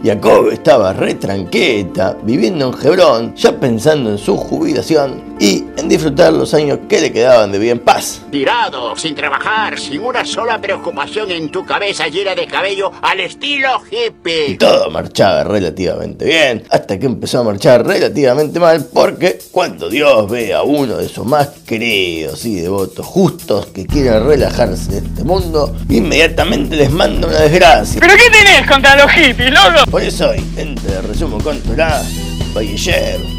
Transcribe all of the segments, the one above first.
Jacob estaba re tranqueta, viviendo en Hebrón, ya pensando en su jubilación y en disfrutar los años que le quedaban de bien paz. Tirado, sin trabajar, sin una sola preocupación en tu cabeza llena de cabello al estilo hippie. Y todo marchaba relativamente bien, hasta que empezó a marchar relativamente mal, porque cuando Dios ve a uno de sus más queridos y devotos justos que quieren relajarse de este mundo, inmediatamente les manda una desgracia. ¿Pero qué tenés contra los hippies, loco? Por eso hoy, entre resumo con Torah, Bayeyer.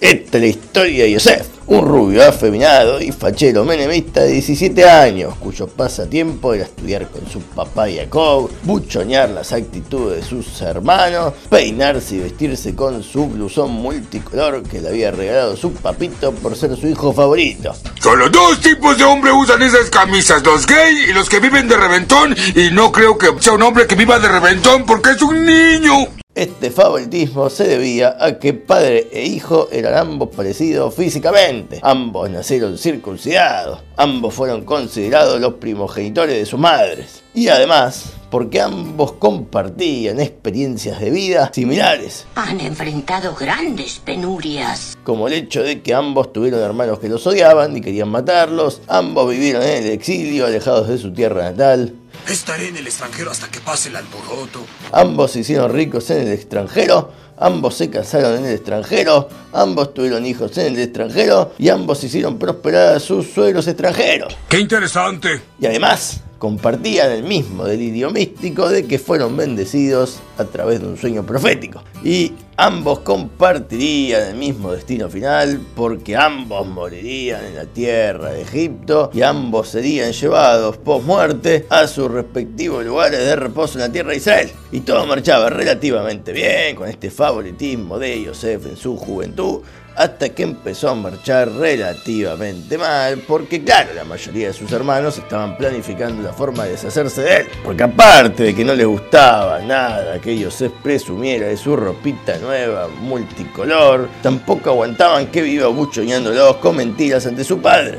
Esta es la historia de Yosef, un rubio afeminado y fachero menemista de 17 años, cuyo pasatiempo era estudiar con su papá Jacob, buchonear las actitudes de sus hermanos, peinarse y vestirse con su blusón multicolor que le había regalado su papito por ser su hijo favorito. Solo dos tipos de hombre usan esas camisas, los gay y los que viven de reventón, y no creo que sea un hombre que viva de reventón porque es un niño. Este favoritismo se debía a que padre e hijo eran ambos parecidos físicamente, ambos nacieron circuncidados, ambos fueron considerados los primogenitores de sus madres, y además porque ambos compartían experiencias de vida similares, Han enfrentado grandes penurias. como el hecho de que ambos tuvieron hermanos que los odiaban y querían matarlos, ambos vivieron en el exilio alejados de su tierra natal, Estaré en el extranjero hasta que pase el alboroto. Ambos se hicieron ricos en el extranjero, ambos se casaron en el extranjero, ambos tuvieron hijos en el extranjero y ambos hicieron prosperar a sus suegros extranjeros. ¡Qué interesante! Y además compartían el mismo delirio místico de que fueron bendecidos a través de un sueño profético. Y ambos compartirían el mismo destino final porque ambos morirían en la tierra de Egipto y ambos serían llevados post muerte a sus respectivos lugares de reposo en la tierra de Israel. Y todo marchaba relativamente bien con este favoritismo de Yosef en su juventud hasta que empezó a marchar relativamente mal, porque claro, la mayoría de sus hermanos estaban planificando la forma de deshacerse de él, porque aparte de que no les gustaba nada que Yosef presumiera de su ropita nueva multicolor, tampoco aguantaban que viva buchoneándolos con mentiras ante su padre.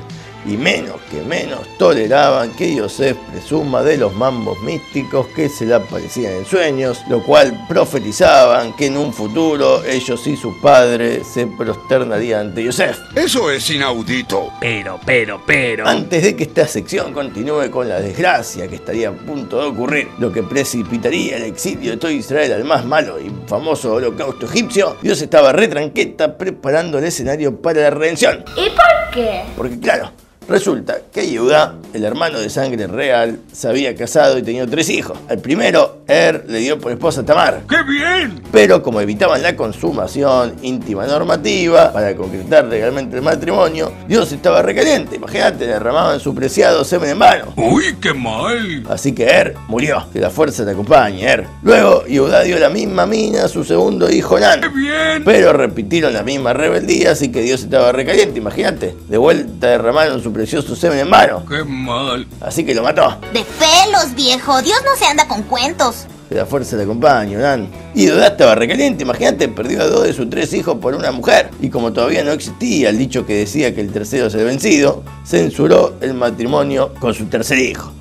Y menos que menos toleraban que Yosef presuma de los mambos místicos que se le aparecían en sueños, lo cual profetizaban que en un futuro ellos y su padre se prosternarían ante Yosef. Eso es inaudito. Pero, pero, pero. Antes de que esta sección continúe con la desgracia que estaría a punto de ocurrir, lo que precipitaría el exilio de todo Israel al más malo y famoso holocausto egipcio, Dios estaba retranqueta preparando el escenario para la redención. ¿Y por qué? Porque claro, resulta que Yehuda, el hermano de sangre real, se había casado y tenía tres hijos. Al primero, Er le dio por esposa a Tamar. ¡Qué bien! Pero como evitaban la consumación íntima normativa para concretar legalmente el matrimonio, Dios estaba recaliente. Imagínate, le derramaban su preciado semen en vano. ¡Uy, qué mal! Así que Er murió. Que la fuerza te acompañe, Er. Luego, Yehuda dio la misma mina a su segundo hijo Nan. ¡Qué bien! Pero repitieron la misma rebeldía, así que Dios estaba recaliente, imagínate. De vuelta derramaron su precioso semen en vano. ¡Qué mal! Así que lo mató. De pelos, viejo. Dios no se anda con cuentos. Que la fuerza te acompañe, Nan. Y Dudá estaba recaliente, imagínate, perdió a dos de sus tres hijos por una mujer. Y como todavía no existía el dicho que decía que el tercero es el vencido, censuró el matrimonio con su tercer hijo.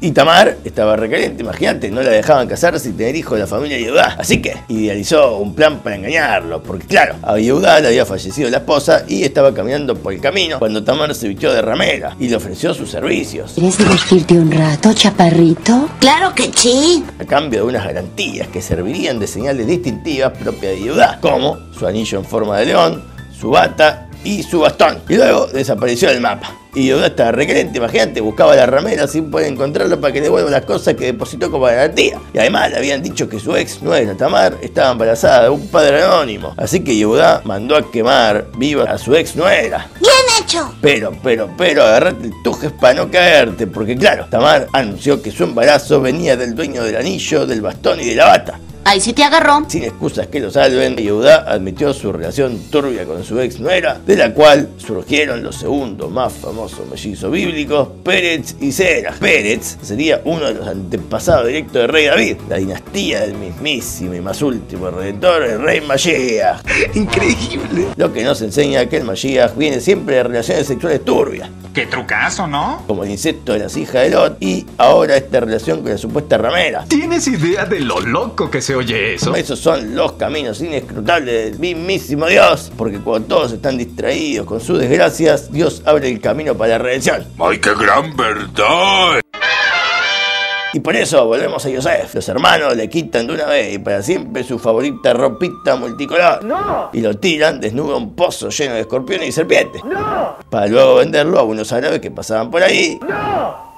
Y Tamar estaba recaliente, imagínate, no la dejaban casarse y tener hijos de la familia de. Así que idealizó un plan para engañarlo, porque claro, a Yehudá le había fallecido la esposa y estaba caminando por el camino cuando Tamar se vistió de ramera y le ofreció sus servicios. ¿Quieres divertirte un rato, chaparrito? Claro que sí. a cambio de unas garantías que servirían de señales distintivas propias de Yehudá, como su anillo en forma de león, su bata y su bastón. Y luego desapareció del mapa. Y Yehudá estaba recaliente, imagínate, buscaba la ramera sin poder encontrarlo para que le devuelva las cosas que depositó como garantía. Y además le habían dicho que su ex nuera Tamar estaba embarazada de un padre anónimo. Así que Yehudá mandó a quemar viva a su ex nuera. Bien hecho. Pero, pero, pero, agarrate el tujes para no caerte, porque claro, Tamar anunció que su embarazo venía del dueño del anillo, del bastón y de la bata. Ahí sí te agarró. Sin excusas que lo salven, Yehuda admitió su relación turbia con su ex nuera, de la cual surgieron los segundos más famosos mellizos bíblicos, Pérez y Serach. Pérez sería uno de los antepasados directos del rey David, la dinastía del mismísimo y más último redentor, el rey Mashiach. Increíble. Lo que nos enseña que el Mashiach viene siempre de relaciones sexuales turbias, Qué trucazo, ¿no? como el incesto de las hijas de Lot y ahora esta relación con la supuesta ramera. ¿Tienes idea de lo loco que se se oye eso? Esos son los caminos inescrutables del mismísimo Dios, porque cuando todos están distraídos con sus desgracias, Dios abre el camino para la redención. ¡Ay, qué gran verdad! Y por eso volvemos a Yosef. Los hermanos le quitan de una vez y para siempre su favorita ropita multicolor. Y lo tiran desnudo a un pozo lleno de escorpiones y serpientes. Para luego venderlo a unos árabes que pasaban por ahí.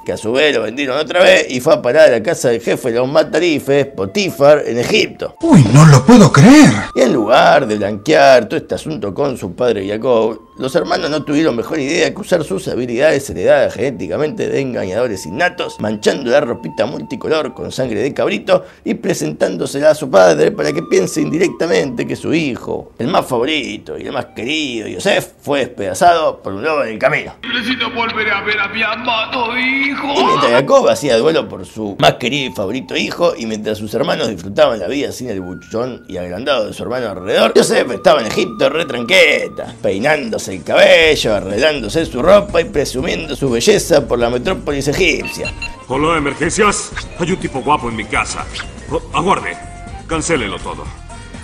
Que a su vez lo vendieron otra vez y fue a parar a la casa del jefe de los matarifes, Potifar, en Egipto. ¡Uy, no lo puedo creer! Y en lugar de blanquear todo este asunto con su padre Jacob, los hermanos no tuvieron mejor idea que usar sus habilidades heredadas genéticamente de engañadores innatos, manchando la ropita multicolor con sangre de cabrito y presentándosela a su padre para que piense indirectamente que su hijo, el más favorito y el más querido, Yosef, fue despedazado por un lobo en el camino. Necesito volver a ver a mi amado hijo. Y mientras Jacob hacía duelo por su más querido y favorito hijo, y mientras sus hermanos disfrutaban la vida sin el buchón y agrandado de su hermano alrededor, Joseph estaba en Egipto retranqueta, peinándose el cabello, arreglándose su ropa y presumiendo su belleza por la metrópolis egipcia. Hola, emergencias. Hay un tipo guapo en mi casa. Oh, aguarde. Cancélelo todo.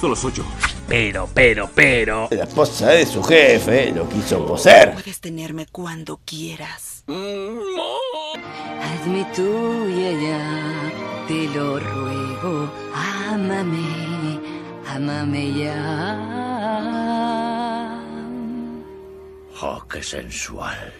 Solo soy yo. Pero, pero, pero. La esposa de su jefe lo quiso poseer. Puedes tenerme cuando quieras. Hazme tuya ya, te lo ruego. Ámame, ámame ya. Oh, qué sensual.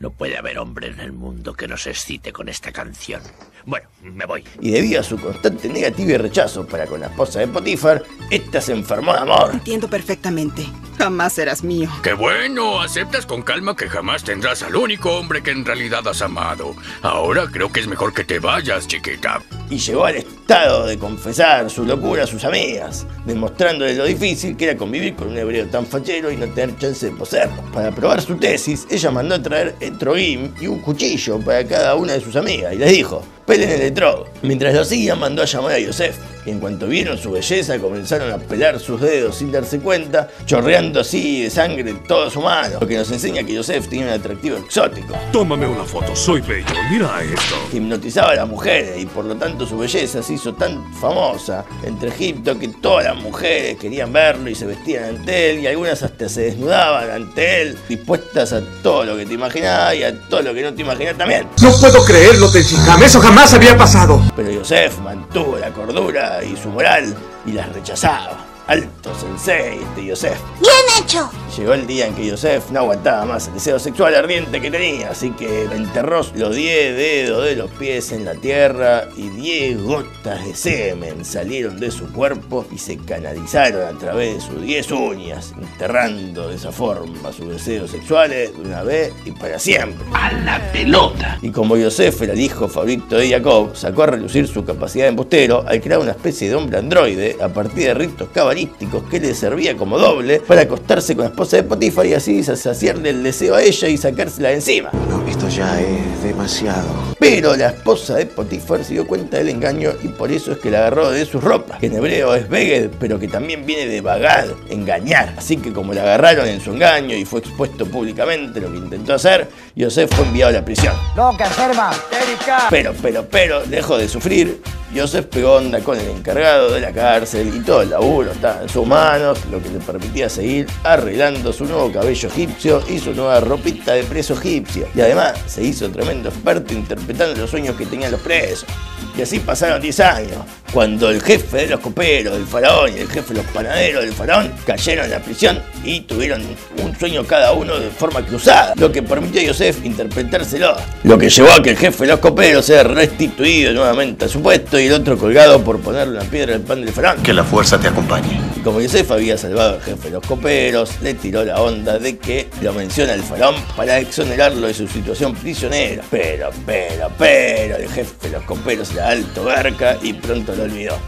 No puede haber hombre en el mundo que nos excite con esta canción. Bueno, me voy. Y debido a su constante negativa y rechazo para con la esposa de Potifar, esta se enfermó de amor. Entiendo perfectamente. Jamás serás mío. Qué bueno, aceptas con calma que jamás tendrás al único hombre que en realidad has amado. Ahora creo que es mejor que te vayas, chiquita. y llegó al estado de confesar su locura a sus amigas, demostrándole lo difícil que era convivir con un hebreo tan fachero y no tener chance de poseerlo. Para probar su tesis, ella mandó a traer etrogim y un cuchillo para cada una de sus amigas y les dijo, pelen el. Mientras lo hacían, mandó a llamar a Yosef. Y en cuanto vieron su belleza, comenzaron a pelar sus dedos sin darse cuenta, chorreando así de sangre toda su mano, lo que nos enseña que Yosef tenía un atractivo exótico. Tómame una foto, soy bello. Mira esto. que hipnotizaba a las mujeres y por lo tanto su belleza se hizo tan famosa entre Egipto que todas las mujeres querían verlo y se vestían ante él y algunas hasta se desnudaban ante él, dispuestas a todo lo que te imaginabas y a todo lo que no te imaginabas también. No puedo creerlo, Tenshinhan. Eso jamás había pasado. Pero Yosef mantuvo la cordura y su moral y las rechazaba. Alto sensei este Yosef. ¡Bien hecho! Llegó el día en que Yosef no aguantaba más el deseo sexual ardiente que tenía, así que enterró los 10 dedos de los pies en la tierra y 10 gotas de semen salieron de su cuerpo y se canalizaron a través de sus 10 uñas, enterrando de esa forma sus deseos sexuales de una vez y para siempre. A la pelota. Y como Yosef era el hijo favorito de Jacob, sacó a relucir su capacidad de embustero al crear una especie de hombre androide a partir de ritos cabalísticos que le servía como doble para acostarse con la esposa de Potifar y así saciarle el deseo a ella y sacársela de encima. No, esto ya es demasiado. Pero la esposa de Potifar se dio cuenta del engaño y por eso es que la agarró de sus ropas, que en hebreo es beged, pero que también viene de bagad, engañar. Así que como la agarraron en su engaño y fue expuesto públicamente lo que intentó hacer, Yosef fue enviado a la prisión. Loca, enferma, histérica. Pero, pero, pero, dejó de sufrir. Joseph pegó onda con el encargado de la cárcel y todo el laburo estaba en sus manos, lo que le permitía seguir arreglando su nuevo cabello egipcio y su nueva ropita de preso egipcio. Y además se hizo tremendo experto interpretando los sueños que tenían los presos. Y así pasaron 10 años, cuando el jefe de los coperos del faraón y el jefe de los panaderos del faraón cayeron en la prisión y tuvieron un sueño cada uno de forma cruzada, lo que permitió a Yosef interpretárselo. Lo que llevó a que el jefe de los coperos sea restituido nuevamente a su puesto y el otro colgado por ponerle una piedra al pan del faraón. Que la fuerza te acompañe. Como Yosef había salvado al jefe de los coperos, le tiró la onda de que lo menciona el faraón para exonerarlo de su situación prisionera. Pero, pero, pero, el jefe de los coperos era alto garca y pronto lo olvidó.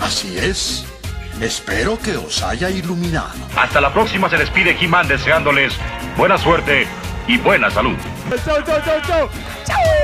Así es. Espero que os haya iluminado. Hasta la próxima se despide He-Man deseándoles buena suerte y buena salud. Chau, chau, chau, chau. Chau.